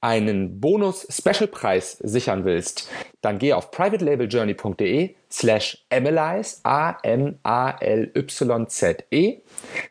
einen Bonus-Special-Preis sichern willst, dann geh auf privatelabeljourney.de slash analyze, A-M-A-L-Y-Z-E,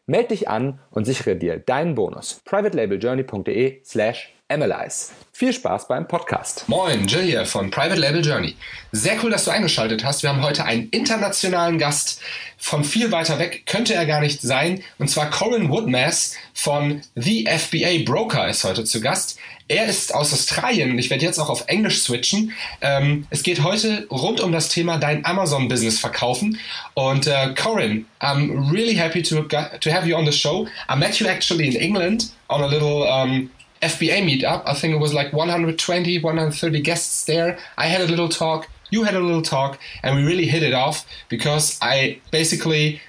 melde dich an und sichere dir deinen Bonus. privatelabeljourney.de slash analyze. Viel Spaß beim Podcast. Moin, Jill hier von Private Label Journey. Sehr cool, dass du eingeschaltet hast. Wir haben heute einen internationalen Gast von viel weiter weg, könnte er gar nicht sein. Und zwar Corin Woodmass von The FBA Broker ist heute zu Gast. Er ist aus Australien und ich werde jetzt auch auf Englisch switchen. Ähm, es geht heute rund um das Thema dein Amazon-Business verkaufen. Und äh, Corin, I'm really happy to, to have you on the show. I met you actually in England on a little um, FBA meetup. I think it was like 120, 130 guests there. I had a little talk, you had a little talk, and we really hit it off because I basically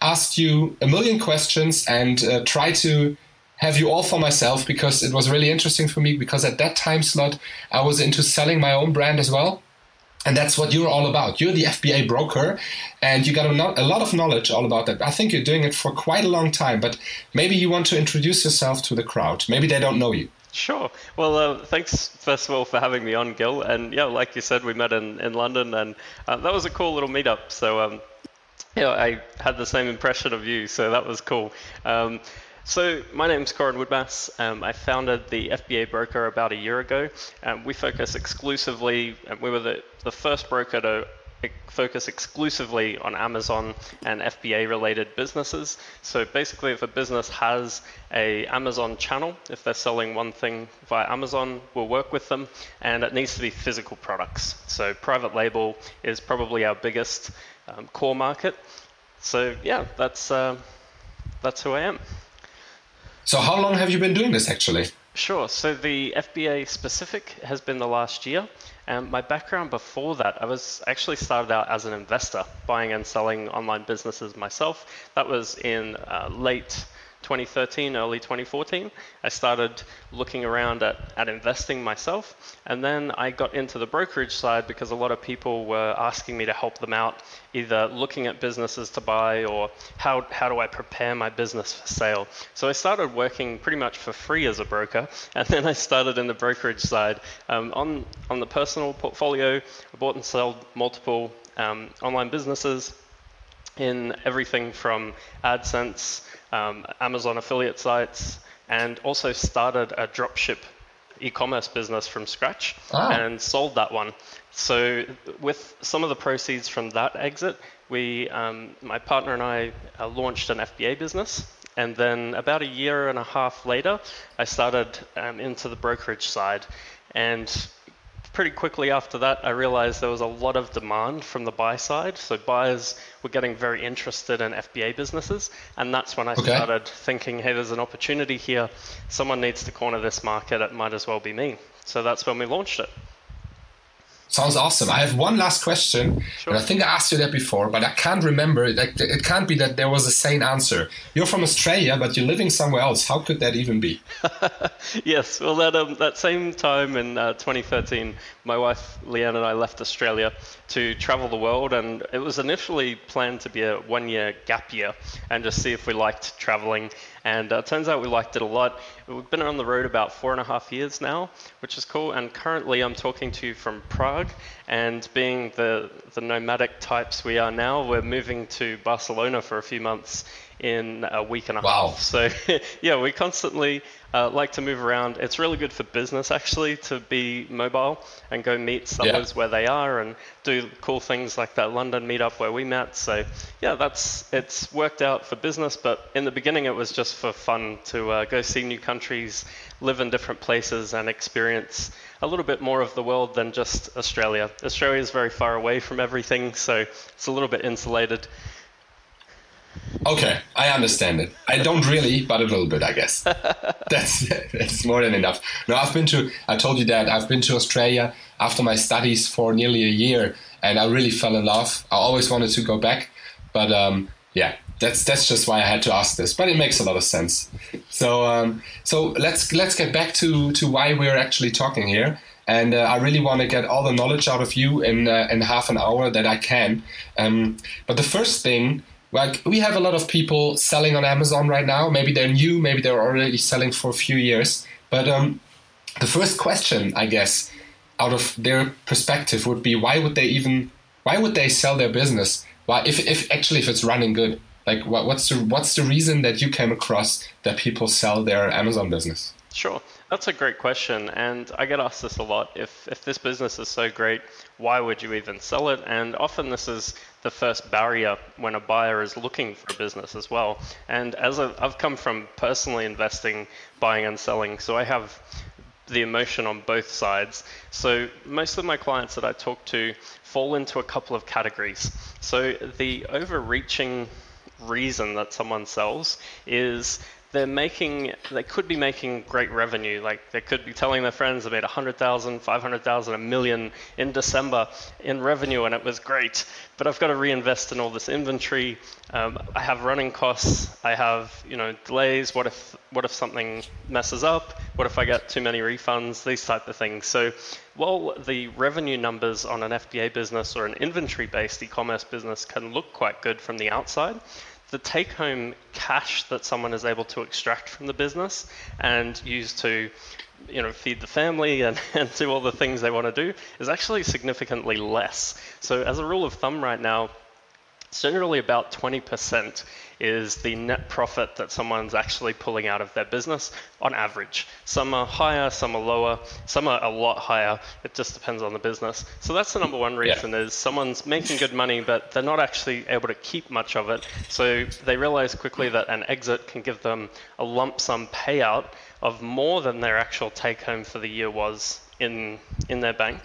asked you a million questions and uh, tried to have you all for myself because it was really interesting for me because at that time slot I was into selling my own brand as well. And that's what you're all about. You're the FBA broker, and you got a, a, lot of knowledge all about that. I think you're doing it for quite a long time, but maybe you want to introduce yourself to the crowd. Maybe they don't know you. Sure. Well, uh, thanks first of all for having me on, Gil. And yeah, like you said, we met in, in London, and uh, that was a cool little meetup. So um, yeah, I had the same impression of you, so that was cool. Um, so my name's Corin Woodmass. Um, I founded the FBA broker about a year ago. Um, we focus exclusively, we were the, the first broker to focus exclusively on Amazon and FBA related businesses. So basically if a business has a Amazon channel, if they're selling one thing via Amazon, we'll work with them and it needs to be physical products. So private label is probably our biggest um, core market. So yeah, that's, uh, that's who I am. So how long have you been doing this actually? Sure. So the FBA specific has been the last year. And my background before that, I was actually started out as an investor, buying and selling online businesses myself. That was in uh, late 2013, early 2014, I started looking around at, at investing myself. And then I got into the brokerage side because a lot of people were asking me to help them out, either looking at businesses to buy or how, how do I prepare my business for sale. So I started working pretty much for free as a broker. And then I started in the brokerage side. Um, on, on the personal portfolio, I bought and sold multiple um, online businesses in everything from AdSense um, Amazon affiliate sites, and also started a dropship e-commerce business from scratch ah. and sold that one. So with some of the proceeds from that exit, we, um, my partner and I, uh, launched an FBA business. And then about a year and a half later, I started um, into the brokerage side. And pretty quickly after that, I realized there was a lot of demand from the buy side. So buyers were getting very interested in FBA businesses. And that's when I okay. started thinking, hey, there's an opportunity here. Someone needs to corner this market. It might as well be me. So that's when we launched it. Sounds awesome. I have one last question, sure. and I think I asked you that before, but I can't remember. Like, it can't be that there was a sane answer. You're from Australia, but you're living somewhere else. How could that even be? yes, well, that um, that same time in uh, 2013, my wife Leanne and I left Australia to travel the world, and it was initially planned to be a one-year gap year and just see if we liked traveling. And uh, turns out we liked it a lot. We've been on the road about four and a half years now, which is cool. And currently, I'm talking to you from Prague. And being the, the nomadic types we are now, we're moving to Barcelona for a few months in a week and a wow. half. So, yeah, we constantly uh, like to move around. It's really good for business actually to be mobile and go meet sellers yeah. where they are and do cool things like that London meetup where we met. So, yeah, that's it's worked out for business. But in the beginning, it was just for fun to uh, go see new countries, live in different places, and experience a little bit more of the world than just Australia. Australia is very far away from everything, so it's a little bit insulated. Okay, I understand it. I don't really, but a little bit, I guess. that's that's more than enough. No, I've been to. I told you that I've been to Australia after my studies for nearly a year, and I really fell in love. I always wanted to go back, but um, yeah, that's that's just why I had to ask this. But it makes a lot of sense. So um, so let's let's get back to to why we're actually talking here. And uh, I really want to get all the knowledge out of you in uh, in half an hour that I can. Um, but the first thing like we have a lot of people selling on Amazon right now. Maybe they're new, maybe they're already selling for a few years. But um, the first question, I guess, out of their perspective, would be why would they even why would they sell their business? Why if if actually if it's running good? Like what, what's the what's the reason that you came across that people sell their Amazon business? Sure. That's a great question, and I get asked this a lot. If if this business is so great, why would you even sell it? And often this is the first barrier when a buyer is looking for a business as well. And as I've come from personally investing, buying and selling, so I have the emotion on both sides. So most of my clients that I talk to fall into a couple of categories. So the overreaching reason that someone sells is they're making, they could be making great revenue. Like they could be telling their friends they made 100,000, 500,000, a million in December in revenue, and it was great. But I've got to reinvest in all this inventory. Um, I have running costs. I have, you know, delays. What if, what if something messes up? What if I get too many refunds? These type of things. So while the revenue numbers on an FBA business or an inventory-based e-commerce business can look quite good from the outside, the take home cash that someone is able to extract from the business and use to you know feed the family and, and do all the things they want to do is actually significantly less. So as a rule of thumb right now it's generally about 20% is the net profit that someone's actually pulling out of their business on average. Some are higher, some are lower, some are a lot higher. It just depends on the business. So that's the number one reason yeah. is someone's making good money, but they're not actually able to keep much of it. So they realize quickly that an exit can give them a lump sum payout of more than their actual take home for the year was in in their bank.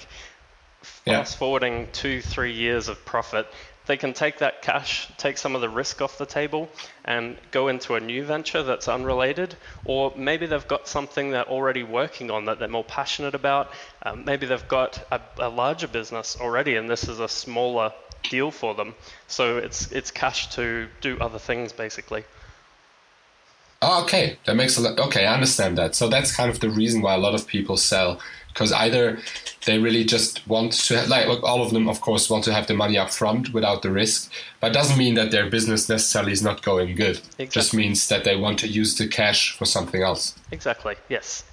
Fast yeah. forwarding two, three years of profit, they can take that cash, take some of the risk off the table, and go into a new venture that's unrelated. Or maybe they've got something they're already working on that they're more passionate about. Um, maybe they've got a, a larger business already, and this is a smaller deal for them. So it's it's cash to do other things basically. Oh, okay, that makes a lot. Okay, I understand that. So that's kind of the reason why a lot of people sell because either they really just want to have, like all of them of course want to have the money up front without the risk but doesn't mean that their business necessarily is not going good. Exactly. just means that they want to use the cash for something else. Exactly yes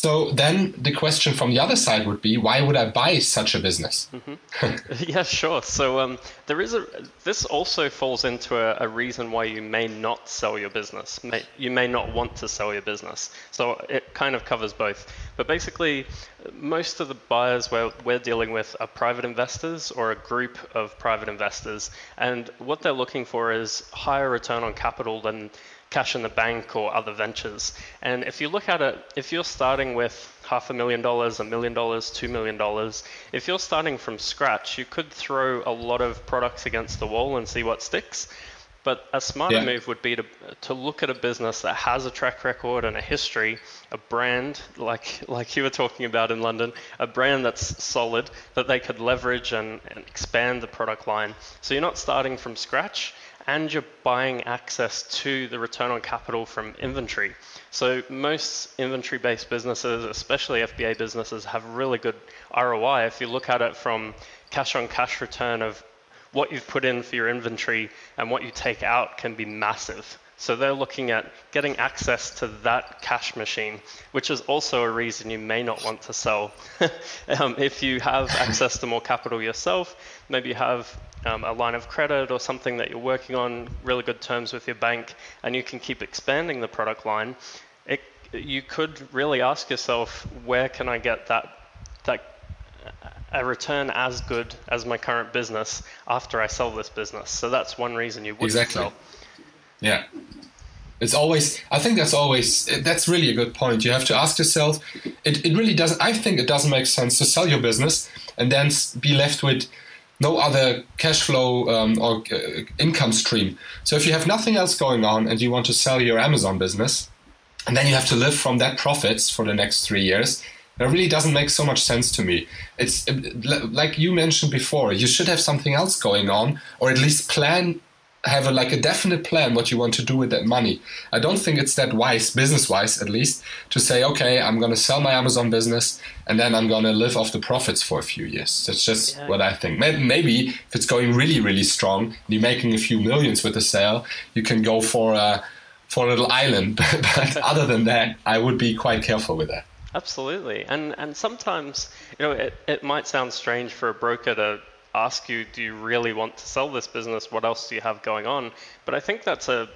so then the question from the other side would be, why would I buy such a business? Mm-hmm. yeah, sure. So um, there is a. This also falls into a, a, reason why you may not sell your business. May, you may not want to sell your business. So it kind of covers both. But basically, most of the buyers we're, we're dealing with are private investors or a group of private investors, and what they're looking for is higher return on capital than cash in the bank or other ventures. And if you look at it, if you're starting with half a million dollars, a million dollars, two million dollars, if you're starting from scratch, you could throw a lot of products against the wall and see what sticks. But a smarter yeah. move would be to, to look at a business that has a track record and a history, a brand like like you were talking about in London, a brand that's solid that they could leverage and, and expand the product line. So you're not starting from scratch and you're buying access to the return on capital from inventory. So most inventory-based businesses, especially FBA businesses, have really good ROI. If you look at it from cash-on-cash return of what you've put in for your inventory and what you take out can be massive. So they're looking at getting access to that cash machine, which is also a reason you may not want to sell. um, if you have access to more capital yourself, maybe you have um, a line of credit or something that you're working on, really good terms with your bank, and you can keep expanding the product line, it, you could really ask yourself, where can I get that that a return as good as my current business after I sell this business? So that's one reason you would exactly. sell. Yeah. It's always, I think that's always, that's really a good point. You have to ask yourself, it, it really doesn't, I think it doesn't make sense to sell your business and then be left with no other cash flow um, or uh, income stream. So if you have nothing else going on and you want to sell your Amazon business, and then you have to live from that profits for the next three years, that really doesn't make so much sense to me. It's like you mentioned before, you should have something else going on, or at least plan have a, like a definite plan what you want to do with that money. I don't think it's that wise, business wise at least, to say, okay, I'm going to sell my Amazon business and then I'm going to live off the profits for a few years. That's just yeah. what I think. Maybe if it's going really, really strong, and you're making a few millions with the sale, you can go for a for a little island. but other than that, I would be quite careful with that. Absolutely, and and sometimes you know it, it might sound strange for a broker to ask you, do you really want to sell this business? What else do you have going on? But I think that's a,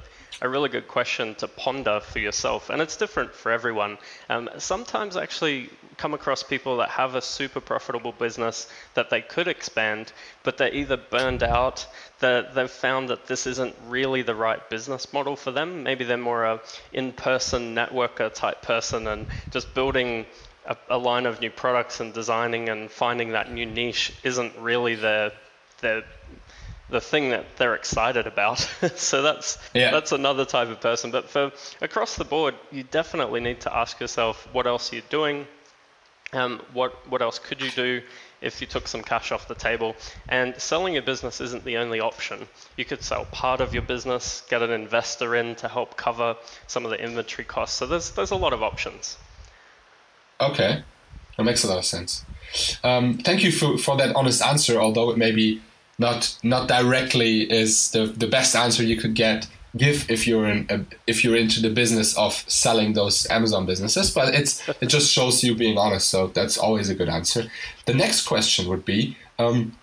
a really good question to ponder for yourself, and it's different for everyone. Um, sometimes I actually come across people that have a super profitable business that they could expand, but they're either burned out, they've found that this isn't really the right business model for them. Maybe they're more a in-person networker type person and just building a, a, line of new products and designing and finding that new niche isn't really the the the thing that they're excited about. so that's yeah. that's another type of person. But for across the board, you definitely need to ask yourself what else you're doing. Um, what what else could you do if you took some cash off the table? And selling your business isn't the only option. You could sell part of your business, get an investor in to help cover some of the inventory costs. So there's there's a lot of options. Okay, that makes a lot of sense. Um, thank you for, for that honest answer, although it maybe not not directly is the, the best answer you could get give if you're in a, if you're into the business of selling those Amazon businesses, but it's it just shows you being honest. So that's always a good answer. The next question would be. Um,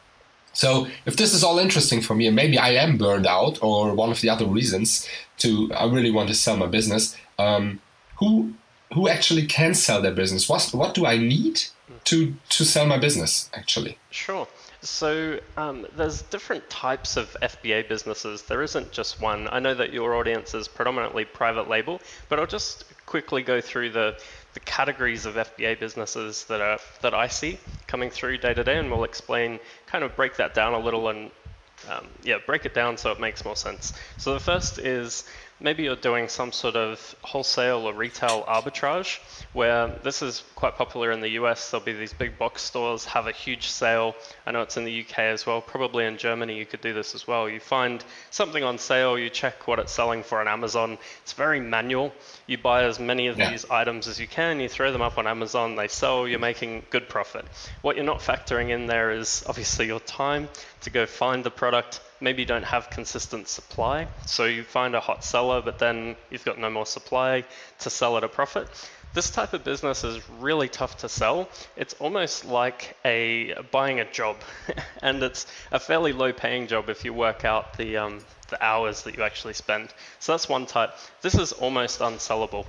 so if this is all interesting for me and maybe I am burned out or one of the other reasons to I really want to sell my business, um, who who actually can sell their business? What what do I need to to sell my business actually? Sure. So um, there's different types of FBA businesses. There isn't just one. I know that your audience is predominantly private label, but I'll just quickly go through the the categories of FBA businesses that are that I see coming through day to day, and we'll explain, kind of break that down a little, and um, yeah, break it down so it makes more sense. So the first is maybe you're doing some sort of wholesale or retail arbitrage where this is quite popular in the US. There'll be these big box stores have a huge sale. I know it's in the UK as well. Probably in Germany you could do this as well. You find something on sale, you check what it's selling for on Amazon. It's very manual. You buy as many of yeah. these items as you can, you throw them up on Amazon, they sell, you're making good profit. What you're not factoring in there is obviously your time to go find the product maybe you don't have consistent supply. So you find a hot seller, but then you've got no more supply to sell at a profit. This type of business is really tough to sell. It's almost like a buying a job, and it's a fairly low-paying job if you work out the um, the hours that you actually spend. So that's one type. This is almost unsellable.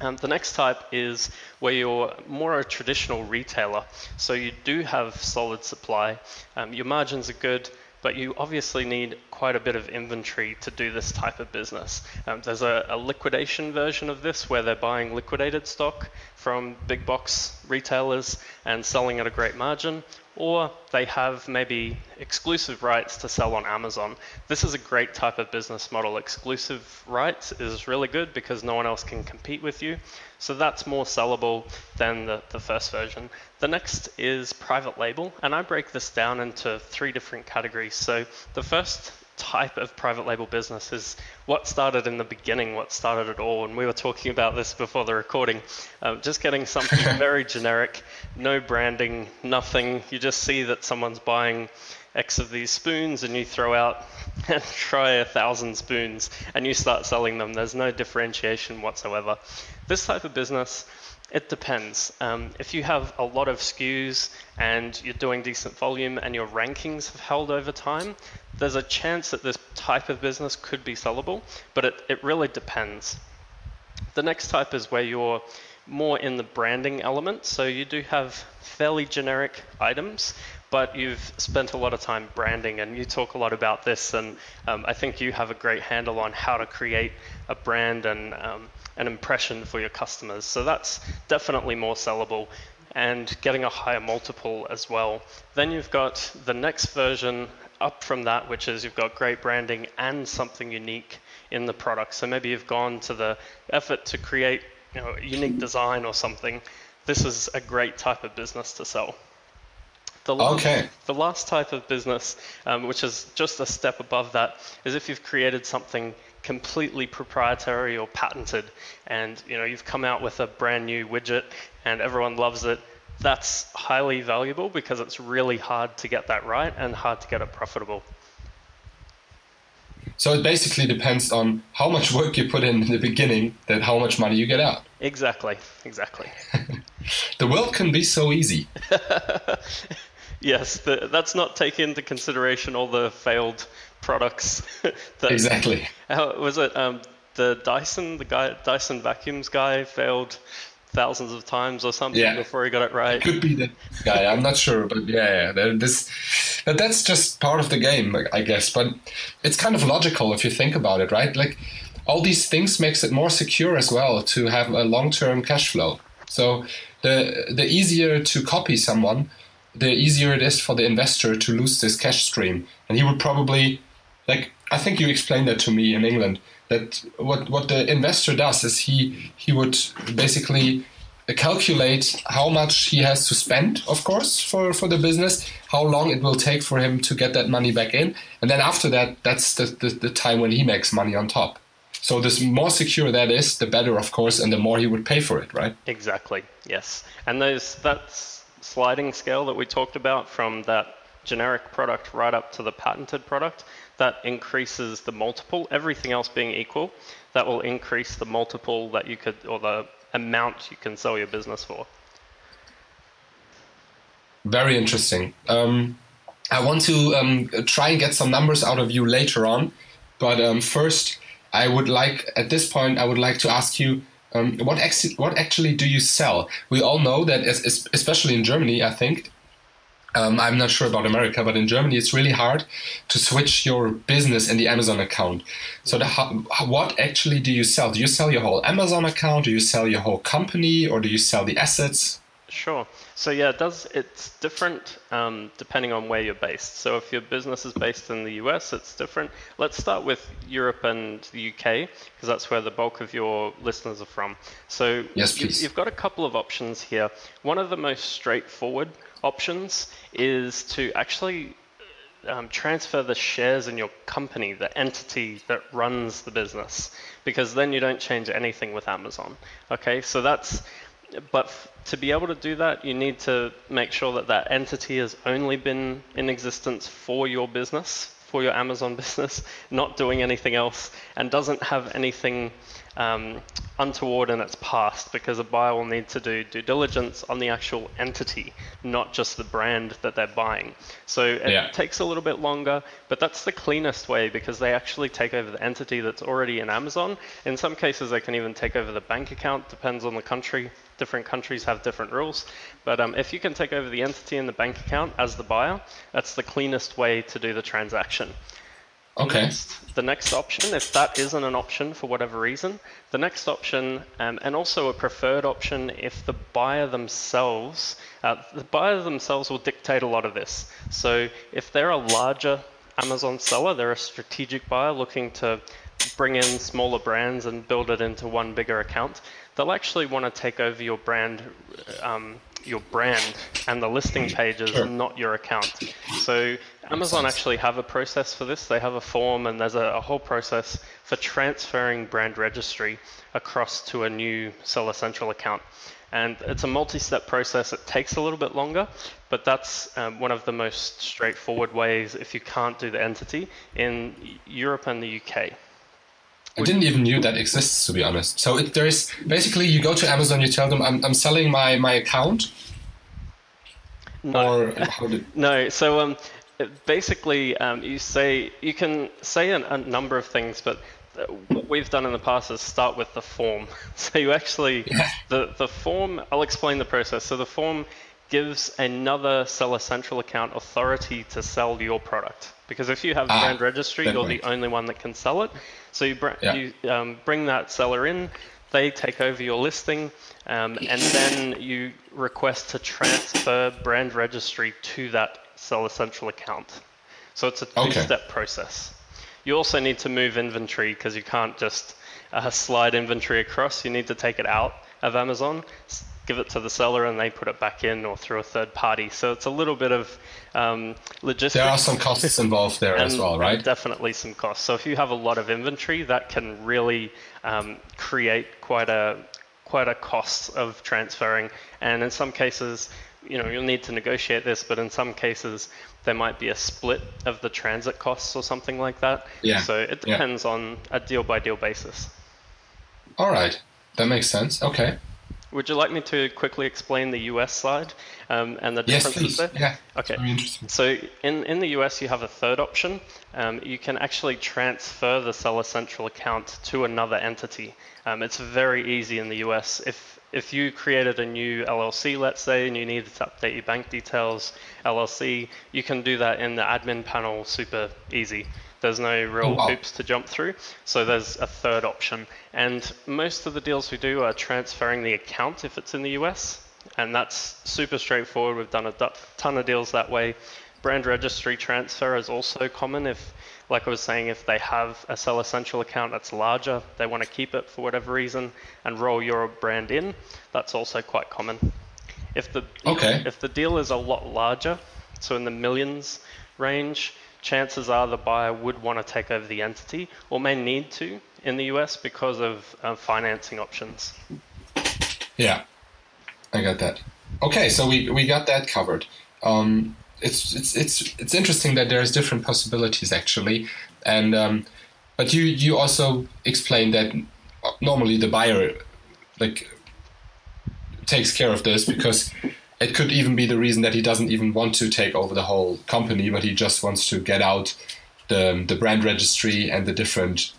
Um, the next type is where you're more a traditional retailer. So you do have solid supply, um, your margins are good, but you obviously need quite a bit of inventory to do this type of business. Um, there's a, a, liquidation version of this where they're buying liquidated stock from big box retailers and selling at a great margin, or they have maybe exclusive rights to sell on Amazon. This is a great type of business model. Exclusive rights is really good because no one else can compete with you. So that's more sellable than the, the first version. The next is private label, and I break this down into three different categories. So the first type of private label business is what started in the beginning, what started it all. And we were talking about this before the recording. Um, just getting something very generic, no branding, nothing. You just see that someone's buying X of these spoons and you throw out and try a thousand spoons and you start selling them. There's no differentiation whatsoever. This type of business, it depends. Um, if you have a lot of SKUs and you're doing decent volume and your rankings have held over time, there's a chance that this type of business could be sellable, but it, it really depends. The next type is where you're more in the branding element. So you do have fairly generic items, but you've spent a lot of time branding and you talk a lot about this. And um, I think you have a great handle on how to create a brand and um, an impression for your customers. So that's definitely more sellable and getting a higher multiple as well. Then you've got the next version up from that, which is you've got great branding and something unique in the product. So maybe you've gone to the effort to create you know, a unique design or something. This is a great type of business to sell. The last, okay. the last type of business, um, which is just a step above that, is if you've created something completely proprietary or patented, and you know you've come out with a brand new widget and everyone loves it. That's highly valuable because it's really hard to get that right and hard to get it profitable. So it basically depends on how much work you put in in the beginning, that how much money you get out. Exactly, exactly. the world can be so easy. yes, the, that's not taking into consideration all the failed products. that, exactly. How was it? Um, the Dyson, the guy Dyson vacuums guy failed thousands of times or something yeah. before he got it right. It could be the guy. I'm not sure, but yeah, yeah. This, but that's just part of the game, I guess. But it's kind of logical if you think about it, right? Like all these things makes it more secure as well to have a long-term cash flow. So the the easier to copy someone, the easier it is for the investor to lose this cash stream, and he would probably like I think you explained that to me in England that what what the investor does is he he would basically calculate how much he has to spend, of course, for, for the business, how long it will take for him to get that money back in, and then after that, that's the, the, the time when he makes money on top. So the more secure that is, the better, of course, and the more he would pay for it, right? Exactly. Yes, and those that sliding scale that we talked about from that generic product right up to the patented product that increases the multiple, everything else being equal, that will increase the multiple that you could, or the amount you can sell your business for. Very interesting. Um, I want to um, try and get some numbers out of you later on, but um, first, I would like, at this point, I would like to ask you um, what, ex- what actually do you sell? We all know that, especially in Germany, I think, um, I'm not sure about America, but in Germany, it's really hard to switch your business in the Amazon account. So, the, what actually do you sell? Do you sell your whole Amazon account? Do you sell your whole company, or do you sell the assets? Sure. So yeah, it does it's different um, depending on where you're based. So if your business is based in the US, it's different. Let's start with Europe and the UK because that's where the bulk of your listeners are from. So yes, please. you've got a couple of options here. One of the most straightforward options is to actually um, transfer the shares in your company, the entity that runs the business, because then you don't change anything with Amazon. Okay, so that's, but f- to be able to do that, you need to make sure that that entity has only been in existence for your business, for your Amazon business, not doing anything else, and doesn't have anything um, untoward in its past because a buyer will need to do due diligence on the actual entity, not just the brand that they're buying. So it yeah. takes a little bit longer, but that's the cleanest way because they actually take over the entity that's already in Amazon. In some cases, they can even take over the bank account, depends on the country. Different countries have different rules. But um, if you can take over the entity in the bank account as the buyer, that's the cleanest way to do the transaction. Okay. Next, the next option, if that isn't an option for whatever reason, the next option, um, and also a preferred option, if the buyer themselves, uh, the buyer themselves will dictate a lot of this. So if they're a larger Amazon seller, they're a strategic buyer looking to bring in smaller brands and build it into one bigger account, they'll actually want to take over your brand um, your brand and the listing pages, sure. not your account. So Amazon actually have a process for this. They have a form and there's a, a whole process for transferring brand registry across to a new Seller Central account. And it's a multi-step process. It takes a little bit longer, but that's um, one of the most straightforward ways if you can't do the entity in Europe and the UK. I didn't even knew that exists, to be honest. So it, there is basically you go to Amazon, you tell them I'm, I'm selling my, my account. No. Did... no. So um, basically, um, you say you can say an, a number of things, but what we've done in the past is start with the form. So you actually yeah. the the form. I'll explain the process. So the form gives another Seller Central account authority to sell your product. Because if you have ah, brand registry, you're the only one that can sell it. So you, br- yeah. you um, bring that seller in, they take over your listing, um, and then you request to transfer brand registry to that Seller Central account. So it's a two-step okay. process. You also need to move inventory because you can't just uh, slide inventory across. You need to take it out of Amazon, give it to the seller and they put it back in or through a third party. So it's a little bit of um, logistics. There are some costs involved there and, as well, right? Definitely some costs. So if you have a lot of inventory, that can really um, create quite a quite a cost of transferring. And in some cases, you know, you'll need to negotiate this, but in some cases, there might be a split of the transit costs or something like that. Yeah. So it depends yeah. on a deal by deal basis. All right. That makes sense. Okay. Would you like me to quickly explain the US side um, and the differences yes, there? Yeah. Okay. So in, in the US, you have a third option. Um, you can actually transfer the Seller Central account to another entity. Um, it's very easy in the US. If if you created a new LLC, let's say, and you needed to update your bank details, LLC, you can do that in the admin panel super easy. There's no real oh, wow. hoops to jump through. So there's a third option. And most of the deals we do are transferring the account if it's in the US. And that's super straightforward. We've done a ton of deals that way. Brand registry transfer is also common if, like I was saying, if they have a Seller Central account that's larger, they want to keep it for whatever reason and roll your brand in, that's also quite common. If the okay. if the deal is a lot larger, so in the millions range, chances are the buyer would want to take over the entity or may need to in the US because of uh, financing options. Yeah, I got that. Okay, so we, we got that covered. Um, it's it's it's it's interesting that there's different possibilities actually, and um, but you you also explained that normally the buyer like takes care of this because it could even be the reason that he doesn't even want to take over the whole company, but he just wants to get out the the brand registry and the different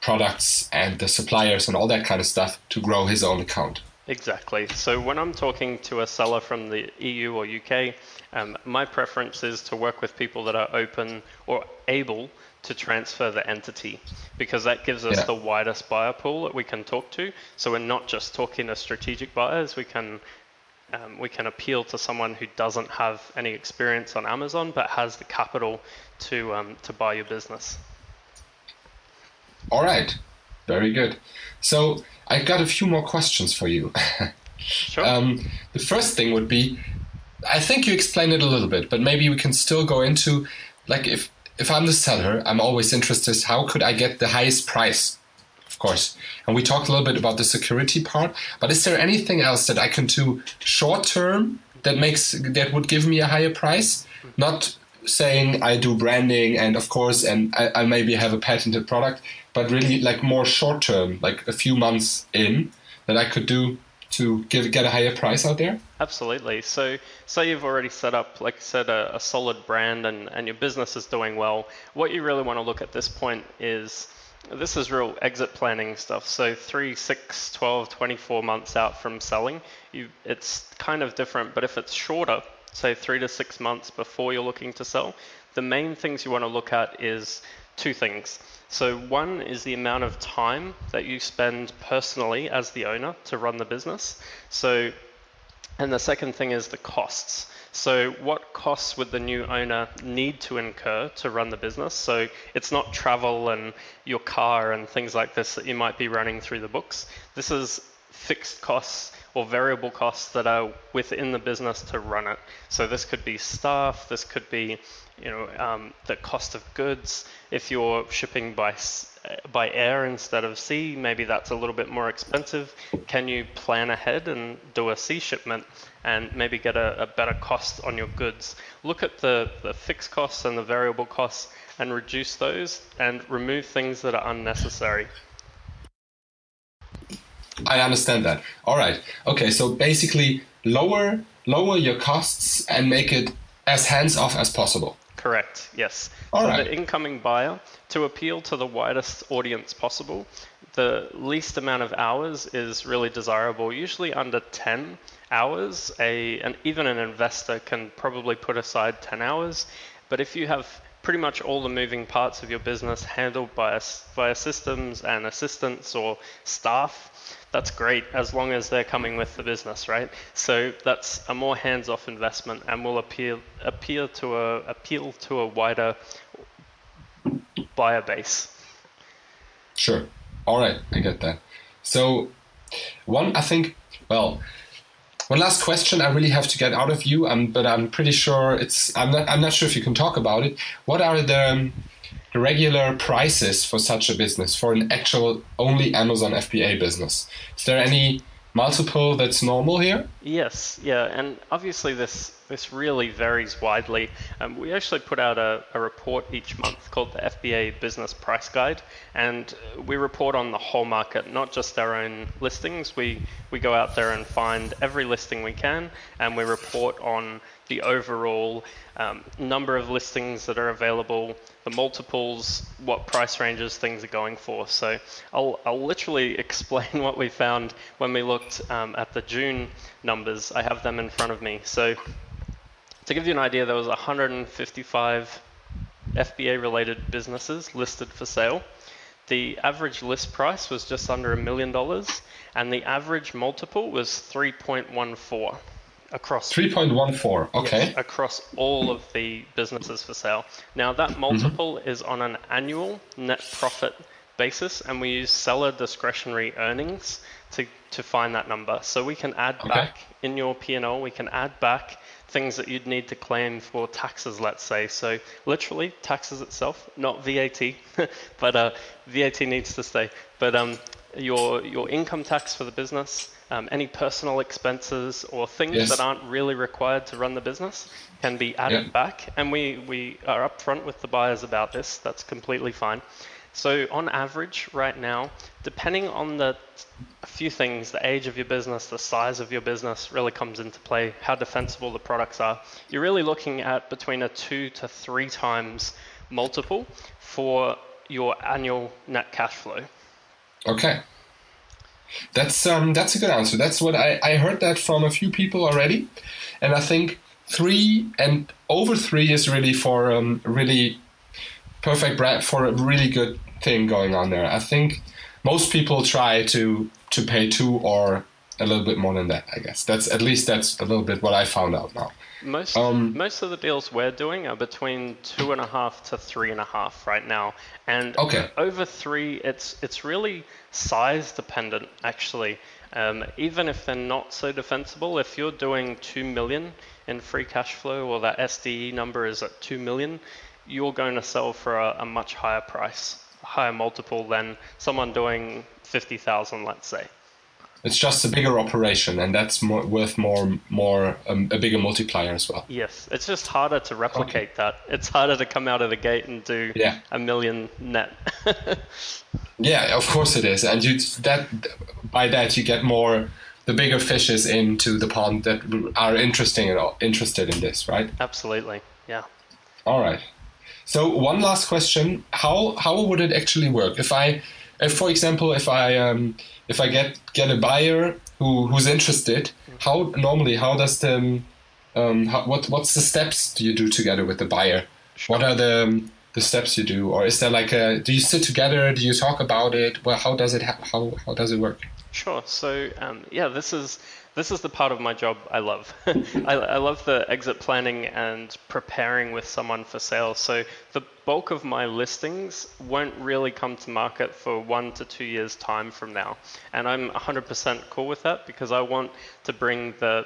products and the suppliers and all that kind of stuff to grow his own account. Exactly. So when I'm talking to a seller from the EU or UK, um, my preference is to work with people that are open or able to transfer the entity because that gives us yeah. the widest buyer pool that we can talk to. So we're not just talking to strategic buyers, we can um, we can appeal to someone who doesn't have any experience on Amazon but has the capital to um, to buy your business. All right, very good. So I've got a few more questions for you. sure. Um, the first thing would be, I think you explained it a little bit, but maybe we can still go into like if if I'm the seller, I'm always interested. How could I get the highest price? of course. And we talked a little bit about the security part, but is there anything else that I can do short term that makes that would give me a higher price? Not saying I do branding and of course and I, I maybe have a patented product, but really like more short term, like a few months in that I could do to give, get a higher price out there? Absolutely. So, say you've already set up, like I said, a, a solid brand and, and your business is doing well. What you really want to look at this point is this is real exit planning stuff. So 3, 6, 12, 24 months out from selling, you, it's kind of different. But if it's shorter, say 3 to 6 months before you're looking to sell, the main things you want to look at is two things. So one is the amount of time that you spend personally as the owner to run the business. So, and the second thing is the costs. So, what costs would the new owner need to incur to run the business? So, it's not travel and your car and things like this that you might be running through the books. This is fixed costs or variable costs that are within the business to run it. So this could be staff, this could be you know um, the cost of goods. If you're shipping by by air instead of sea, maybe that's a little bit more expensive. Can you plan ahead and do a sea shipment and maybe get a, a better cost on your goods? Look at the, the fixed costs and the variable costs and reduce those and remove things that are unnecessary. I understand that. All right. Okay. So basically, lower lower your costs and make it as hands off as possible. Correct. Yes. All so right. the incoming buyer to appeal to the widest audience possible, the least amount of hours is really desirable. Usually under 10 hours, a and even an investor can probably put aside 10 hours. But if you have pretty much all the moving parts of your business handled by us via systems and assistants or staff, that's great as long as they're coming with the business, right? So that's a more hands-off investment and will appeal appeal to a appeal to a wider buyer base. Sure. All right, I get that. So one, I think, well, one last question I really have to get out of you, um, but I'm pretty sure it's. I'm not. I'm not sure if you can talk about it. What are the um, regular prices for such a business for an actual only Amazon FBA business? Is there any multiple that's normal here? Yes, yeah, and obviously this this really varies widely. Um, we actually put out a, a, report each month called the FBA Business Price Guide, and we report on the whole market, not just our own listings. We we go out there and find every listing we can, and we report on the overall um, number of listings that are available, the multiples, what price ranges things are going for. So I'll, I'll literally explain what we found when we looked um, at the June numbers. I have them in front of me. So to give you an idea, there was 155 FBA related businesses listed for sale. The average list price was just under a million dollars, and the average multiple was 3.14 across 3.14 okay yes, across all of the businesses for sale now that mm-hmm. multiple mm-hmm. is on an annual net profit basis and we use seller discretionary earnings to, to find that number so we can add okay. back in your P&L we can add back things that you'd need to claim for taxes let's say so literally taxes itself not VAT but uh, VAT needs to stay but um, your your income tax for the business um, any personal expenses or things yes. that aren't really required to run the business can be added yeah. back. And we, we are upfront with the buyers about this. That's completely fine. So on average, right now, depending on the a few things, the age of your business, the size of your business really comes into play, how defensible the products are. You're really looking at between a two to three times multiple for your annual net cash flow. Okay. That's um, that's a good answer. That's what I, I heard that from a few people already, and I think three and over three is really for um, really perfect brand for a really good thing going on there. I think most people try to to pay two or a little bit more than that. I guess that's at least that's a little bit what I found out now. Most um, most of the deals we're doing are between two and a half to three and a half right now, and okay. over three, it's it's really size dependent actually. Um, even if they're not so defensible, if you're doing two million in free cash flow or that SDE number is at two million, you're going to sell for a, a much higher price, higher multiple than someone doing fifty thousand, let's say. It's just a bigger operation, and that's more, worth more, more um, a bigger multiplier as well. Yes, it's just harder to replicate okay. that. It's harder to come out of the gate and do yeah. a million net. yeah, of course it is, and you that by that you get more the bigger fishes into the pond that are interesting at all, interested in this, right? Absolutely, yeah. All right. So one last question: How how would it actually work if I if, for example, if I um, if I get get a buyer who who's interested, how normally how does the um, how, what what's the steps do you do together with the buyer? What are the the steps you do, or is there like a? Do you sit together? Do you talk about it? Well, how does it how how does it work? Sure. So um, yeah, this is this is the part of my job I love. I, I, love the exit planning and preparing with someone for sale. So the bulk of my listings won't really come to market for one to two years time from now, and I'm 100% cool with that because I want to bring the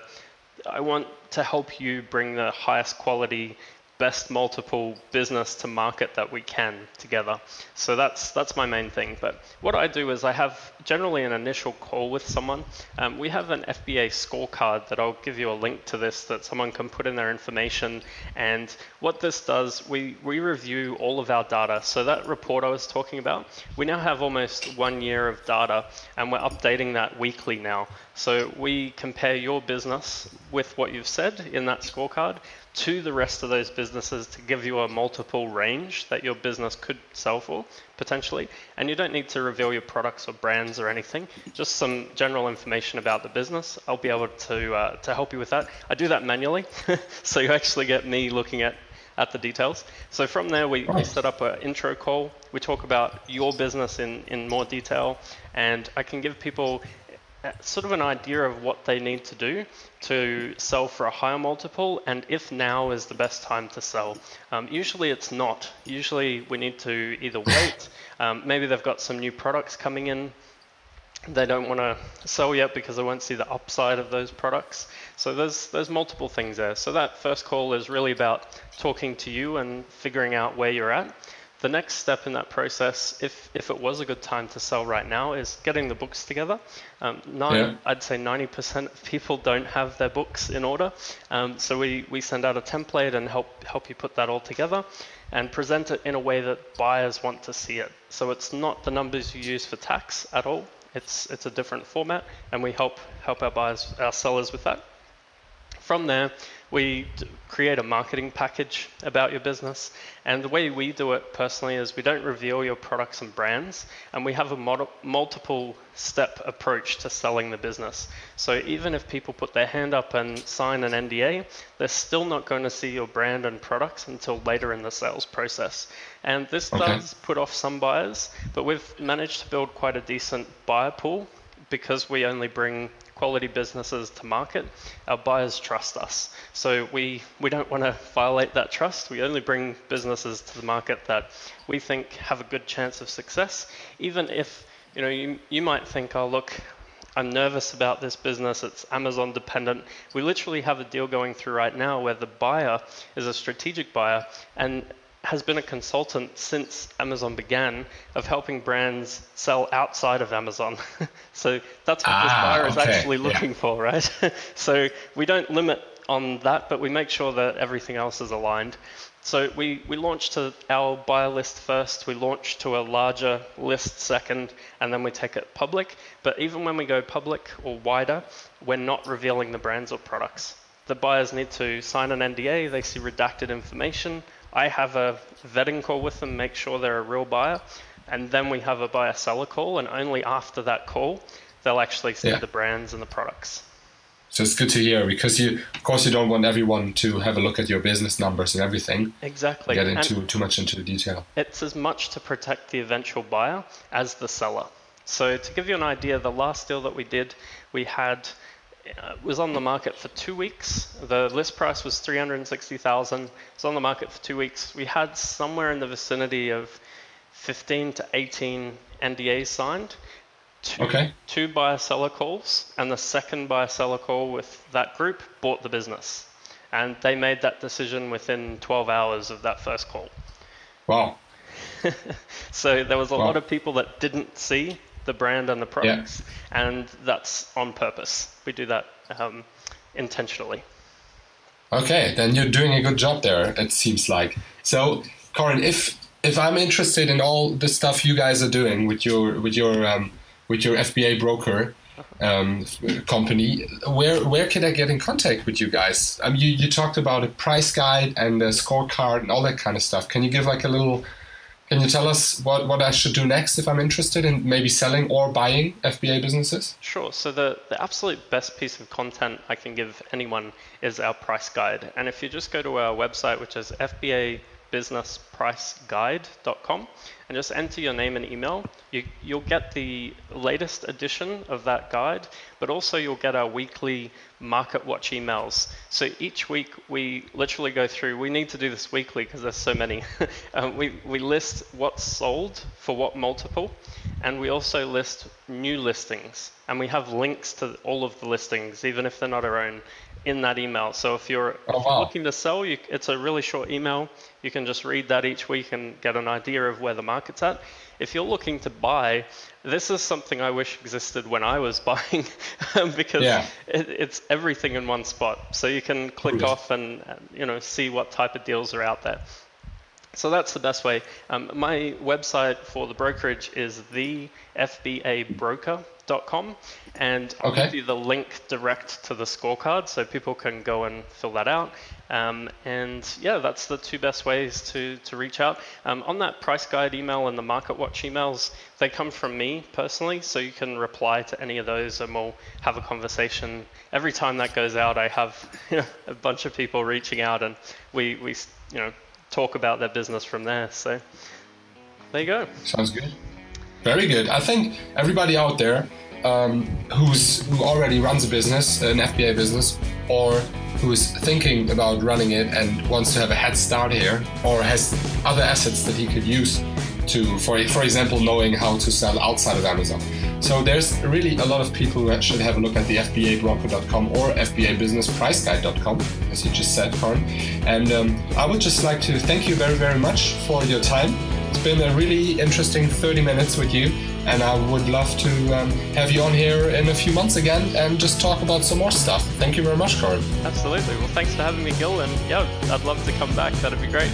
I want to help you bring the highest quality best multiple business to market that we can together. So that's that's my main thing. But what I do is I have generally an initial call with someone. Um, we have an FBA scorecard that I'll give you a link to this that someone can put in their information. And what this does, we we review all of our data. So that report I was talking about, we now have almost one year of data, and we're updating that weekly now. So we compare your business with what you've said in that scorecard to the rest of those businesses to give you a multiple range that your business could sell for potentially. And you don't need to reveal your products or brands or anything, just some general information about the business. I'll be able to, uh, to help you with that. I do that manually, so you actually get me looking at at the details. So from there, we, we set up an intro call. We talk about your business in, in more detail, and I can give people sort of an idea of what they need to do to sell for a higher multiple and if now is the best time to sell. Um, usually it's not. Usually we need to either wait, um, maybe they've got some new products coming in, they don't want to sell yet because they won't see the upside of those products. So there's there's multiple things there. So that first call is really about talking to you and figuring out where you're at. The next step in that process, if, if it was a good time to sell right now, is getting the books together. Um, nine, yeah. I'd say 90% of people don't have their books in order. Um, so we, we send out a template and help, help you put that all together and present it in a way that buyers want to see it. So it's not the numbers you use for tax at all. It's, it's a different format, and we help, help our buyers, our sellers with that. From there, we create a marketing package about your business. And the way we do it personally is we don't reveal your products and brands, and we have a mod- multiple step approach to selling the business. So even if people put their hand up and sign an NDA, they're still not going to see your brand and products until later in the sales process. And this okay. does put off some buyers, but we've managed to build quite a decent buyer pool because we only bring quality businesses to market, our buyers trust us. So we, we don't want to violate that trust. We only bring businesses to the market that we think have a good chance of success, even if you know you, you might think, oh look, I'm nervous about this business. It's Amazon dependent. We literally have a deal going through right now where the buyer is a strategic buyer and has been a consultant since Amazon began of helping brands sell outside of Amazon. so that's what ah, this buyer is okay. actually looking yeah. for, right? so we don't limit on that, but we make sure that everything else is aligned. So we, we launched to our buyer list first, we launch to a larger list second, and then we take it public. But even when we go public or wider, we're not revealing the brands or products. The buyers need to sign an NDA, they see redacted information, I have a vetting call with them, make sure they're a real buyer, and then we have a buyer seller call, and only after that call, they'll actually see yeah. the brands and the products. So it's good to hear because you, of course, you don't want everyone to have a look at your business numbers and everything. Exactly. Get into too much into detail. It's as much to protect the eventual buyer as the seller. So to give you an idea, the last deal that we did, we had uh, was on the market for two weeks. The list price was 360,000. It was on the market for two weeks. We had somewhere in the vicinity of 15 to 18 NDAs signed. Two, okay. two buyer seller calls, and the second buyer seller call with that group bought the business. And they made that decision within 12 hours of that first call. Wow. so there was a wow. lot of people that didn't see the brand and the products, yeah. and that's on purpose. We do that um, intentionally. Okay, then you're doing a good job there. It seems like. So, Corin, if if I'm interested in all the stuff you guys are doing with your with your um, with your FBA broker um, company, where where can I get in contact with you guys? Um, you you talked about a price guide and a scorecard and all that kind of stuff. Can you give like a little can you tell us what, what I should do next if I'm interested in maybe selling or buying FBA businesses? Sure. So the, the absolute best piece of content I can give anyone is our price guide. And if you just go to our website, which is FBA businesspriceguide.com and just enter your name and email. You, you'll get the latest edition of that guide, but also you'll get our weekly Market Watch emails. So each week we literally go through, we need to do this weekly because there's so many. um, we, we list what's sold for what multiple, and we also list new listings. And we have links to all of the listings, even if they're not our own in that email. So if you're, oh, if you're looking to sell, you, it's a really short email. You can just read that each week and get an idea of where the market's at. If you're looking to buy, this is something I wish existed when I was buying because yeah. it, it's everything in one spot. So you can click off and uh, you know see what type of deals are out there. So that's the best way. Um, my website for the brokerage is thefbabroker.com, and I'll okay. give you the link direct to the scorecard so people can go and fill that out. Um, and yeah, that's the two best ways to, to reach out. Um, on that price guide email and the market watch emails, they come from me personally, so you can reply to any of those and we'll have a conversation. Every time that goes out, I have you know, a bunch of people reaching out and we, we you know, talk about their business from there. So there you go. Sounds good. Very good. I think everybody out there um, who's who already runs a business, an FBA business, or who's thinking about running it and wants to have a head start here, or has other assets that he could use to, for for example, knowing how to sell outside of Amazon. So there's really a lot of people who should have a look at the FBAbroker.com or fba business FBABusinessPriceGuide.com, as you just said, Corin. And um, I would just like to thank you very, very much for your time. It's been a really interesting 30 minutes with you, and I would love to um, have you on here in a few months again and just talk about some more stuff. Thank you very much, Corin. Absolutely. Well, thanks for having me, Gil, and yeah, I'd love to come back. That'd be great.